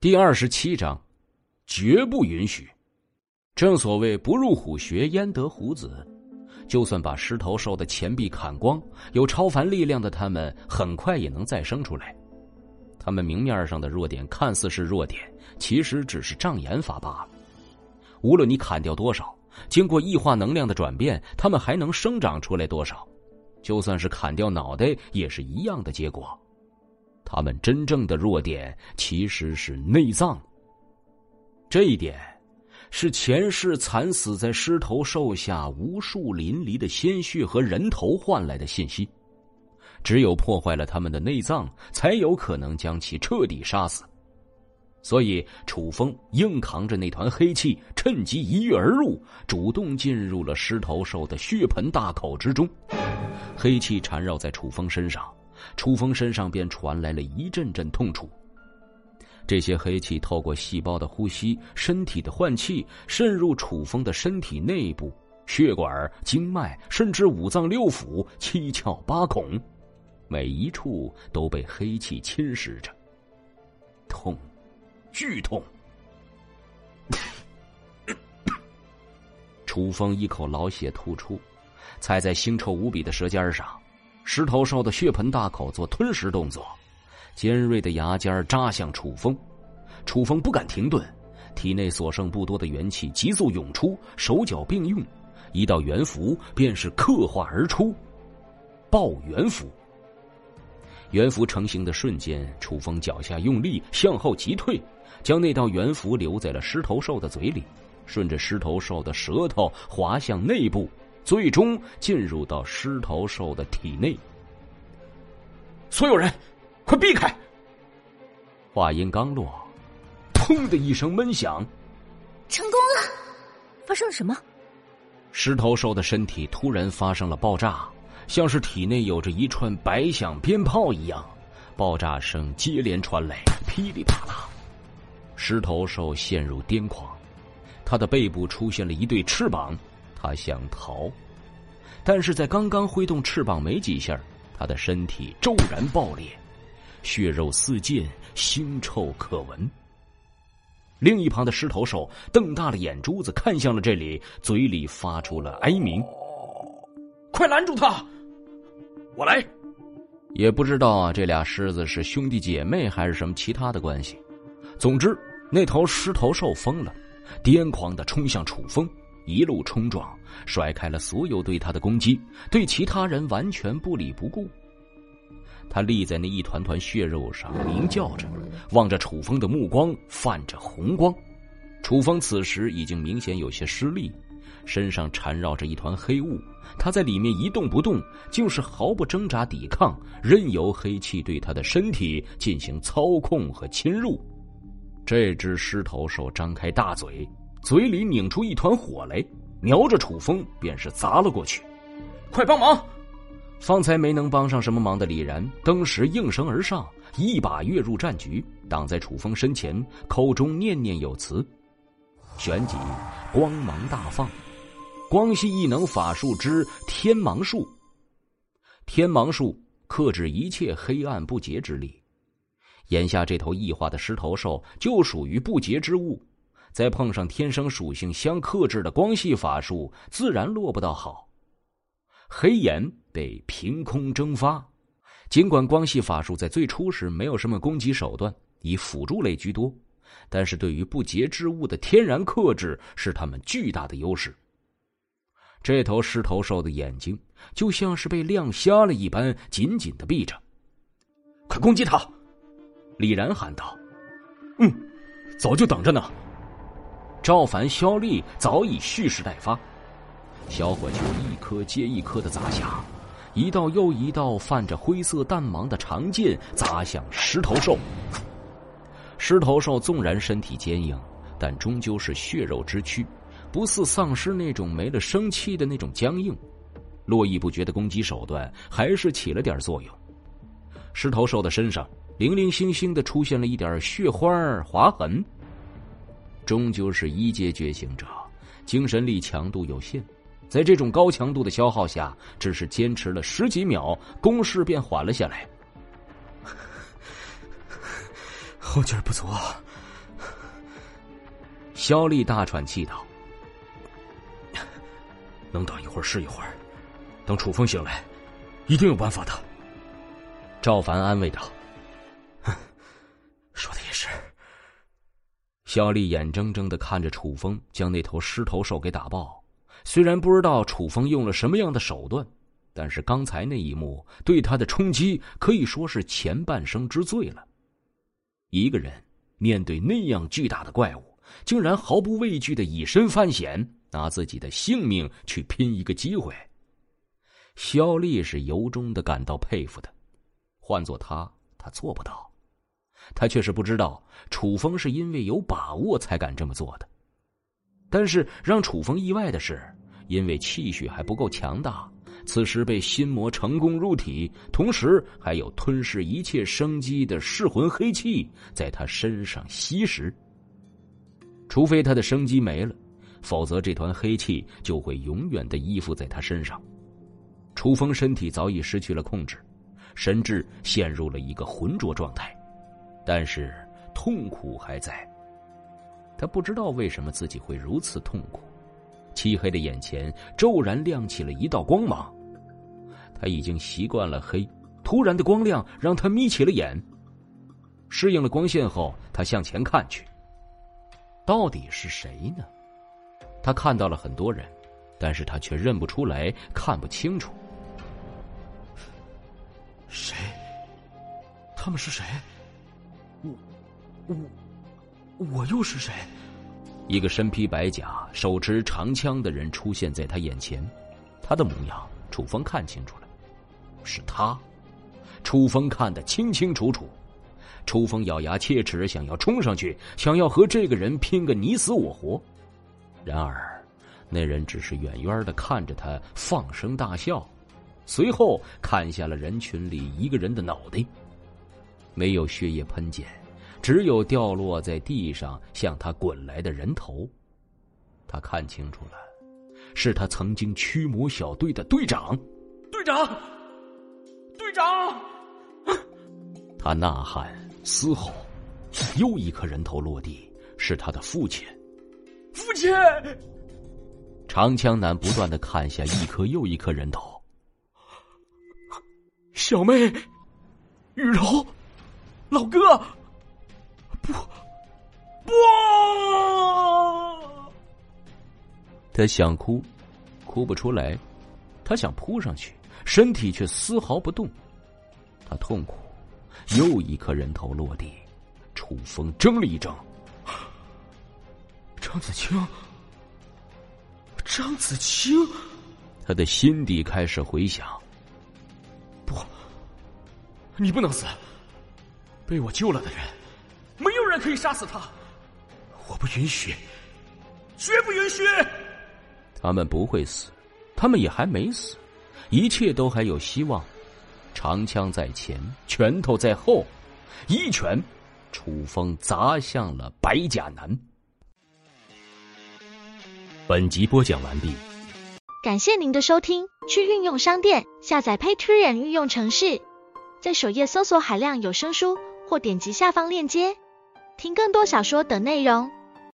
第二十七章，绝不允许。正所谓不入虎穴，焉得虎子。就算把狮头兽的前臂砍光，有超凡力量的他们，很快也能再生出来。他们明面上的弱点看似是弱点，其实只是障眼法罢了。无论你砍掉多少，经过异化能量的转变，他们还能生长出来多少？就算是砍掉脑袋，也是一样的结果。他们真正的弱点其实是内脏。这一点是前世惨死在狮头兽下无数淋漓的鲜血和人头换来的信息。只有破坏了他们的内脏，才有可能将其彻底杀死。所以，楚风硬扛着那团黑气，趁机一跃而入，主动进入了狮头兽的血盆大口之中。黑气缠绕在楚风身上。楚风身上便传来了一阵阵痛楚。这些黑气透过细胞的呼吸、身体的换气，渗入楚风的身体内部，血管、经脉，甚至五脏六腑、七窍八孔，每一处都被黑气侵蚀着。痛，剧痛。楚风一口老血吐出，踩在腥臭无比的舌尖上。狮头兽的血盆大口做吞食动作，尖锐的牙尖扎向楚风。楚风不敢停顿，体内所剩不多的元气急速涌出，手脚并用，一道元符便是刻画而出。爆元符。元符成型的瞬间，楚风脚下用力向后急退，将那道元符留在了狮头兽的嘴里，顺着狮头兽的舌头滑向内部。最终进入到狮头兽的体内。所有人，快避开！话音刚落，砰的一声闷响，成功了！发生了什么？狮头兽的身体突然发生了爆炸，像是体内有着一串白响鞭炮一样，爆炸声接连传来，噼里啪啦。狮头兽陷入癫狂，它的背部出现了一对翅膀。他想逃，但是在刚刚挥动翅膀没几下，他的身体骤然爆裂，血肉四溅，腥臭可闻。另一旁的狮头兽瞪大了眼珠子看向了这里，嘴里发出了哀鸣：“快拦住他！我来！”也不知道啊，这俩狮子是兄弟姐妹还是什么其他的关系。总之，那头狮头兽疯了，癫狂的冲向楚风。一路冲撞，甩开了所有对他的攻击，对其他人完全不理不顾。他立在那一团团血肉上，鸣叫着，望着楚风的目光泛着红光。楚风此时已经明显有些失力，身上缠绕着一团黑雾，他在里面一动不动，就是毫不挣扎抵抗，任由黑气对他的身体进行操控和侵入。这只狮头兽张开大嘴。嘴里拧出一团火来，瞄着楚风便是砸了过去。快帮忙！方才没能帮上什么忙的李然，登时应声而上，一把跃入战局，挡在楚风身前，口中念念有词。旋即，光芒大放，光系异能法术之天芒术。天芒术克制一切黑暗不洁之力。眼下这头异化的狮头兽就属于不洁之物。再碰上天生属性相克制的光系法术，自然落不到好。黑炎被凭空蒸发，尽管光系法术在最初时没有什么攻击手段，以辅助类居多，但是对于不洁之物的天然克制是他们巨大的优势。这头狮头兽的眼睛就像是被亮瞎了一般，紧紧的闭着。快攻击他！李然喊道：“嗯，早就等着呢。”赵凡、肖丽早已蓄势待发，小火球一颗接一颗的砸下，一道又一道泛着灰色弹芒的长剑砸向狮头兽。狮头兽纵然身体坚硬，但终究是血肉之躯，不似丧尸那种没了生气的那种僵硬。络绎不绝的攻击手段还是起了点作用。狮头兽的身上零零星星的出现了一点血花划痕。终究是一阶觉醒者，精神力强度有限，在这种高强度的消耗下，只是坚持了十几秒，攻势便缓了下来。后劲不足，肖丽大喘气道：“能等一会儿是一会儿，等楚风醒来，一定有办法的。”赵凡安慰道：“肖丽眼睁睁的看着楚风将那头狮头兽给打爆，虽然不知道楚风用了什么样的手段，但是刚才那一幕对他的冲击可以说是前半生之最了。一个人面对那样巨大的怪物，竟然毫不畏惧的以身犯险，拿自己的性命去拼一个机会。肖丽是由衷的感到佩服的，换做他，他做不到。他却是不知道，楚风是因为有把握才敢这么做的。但是让楚风意外的是，因为气血还不够强大，此时被心魔成功入体，同时还有吞噬一切生机的噬魂黑气在他身上吸食。除非他的生机没了，否则这团黑气就会永远的依附在他身上。楚风身体早已失去了控制，神智陷入了一个浑浊状态，但是痛苦还在。他不知道为什么自己会如此痛苦。漆黑的眼前骤然亮起了一道光芒，他已经习惯了黑，突然的光亮让他眯起了眼。适应了光线后，他向前看去。到底是谁呢？他看到了很多人，但是他却认不出来，看不清楚。谁？他们是谁？我，我，我又是谁？一个身披白甲、手持长枪的人出现在他眼前，他的模样，楚风看清楚了，是他。楚风看得清清楚楚。楚风咬牙切齿，想要冲上去，想要和这个人拼个你死我活。然而，那人只是远远的看着他，放声大笑，随后砍下了人群里一个人的脑袋。没有血液喷溅，只有掉落在地上向他滚来的人头。他看清楚了，是他曾经驱魔小队的队长。队长，队长！他呐喊。嘶吼，又一颗人头落地，是他的父亲。父亲！长枪男不断的砍下一颗又一颗人头。小妹，雨柔，老哥，不，不！他想哭，哭不出来；他想扑上去，身体却丝毫不动。他痛苦。又一颗人头落地，楚风怔了一怔。张子清，张子清，他的心底开始回响。不，你不能死！被我救了的人，没有人可以杀死他。我不允许，绝不允许！他们不会死，他们也还没死，一切都还有希望。长枪在前，拳头在后，一拳，楚风砸向了白甲男。本集播讲完毕，感谢您的收听。去运用商店下载 Patreon 运用城市，在首页搜索海量有声书，或点击下方链接听更多小说等内容。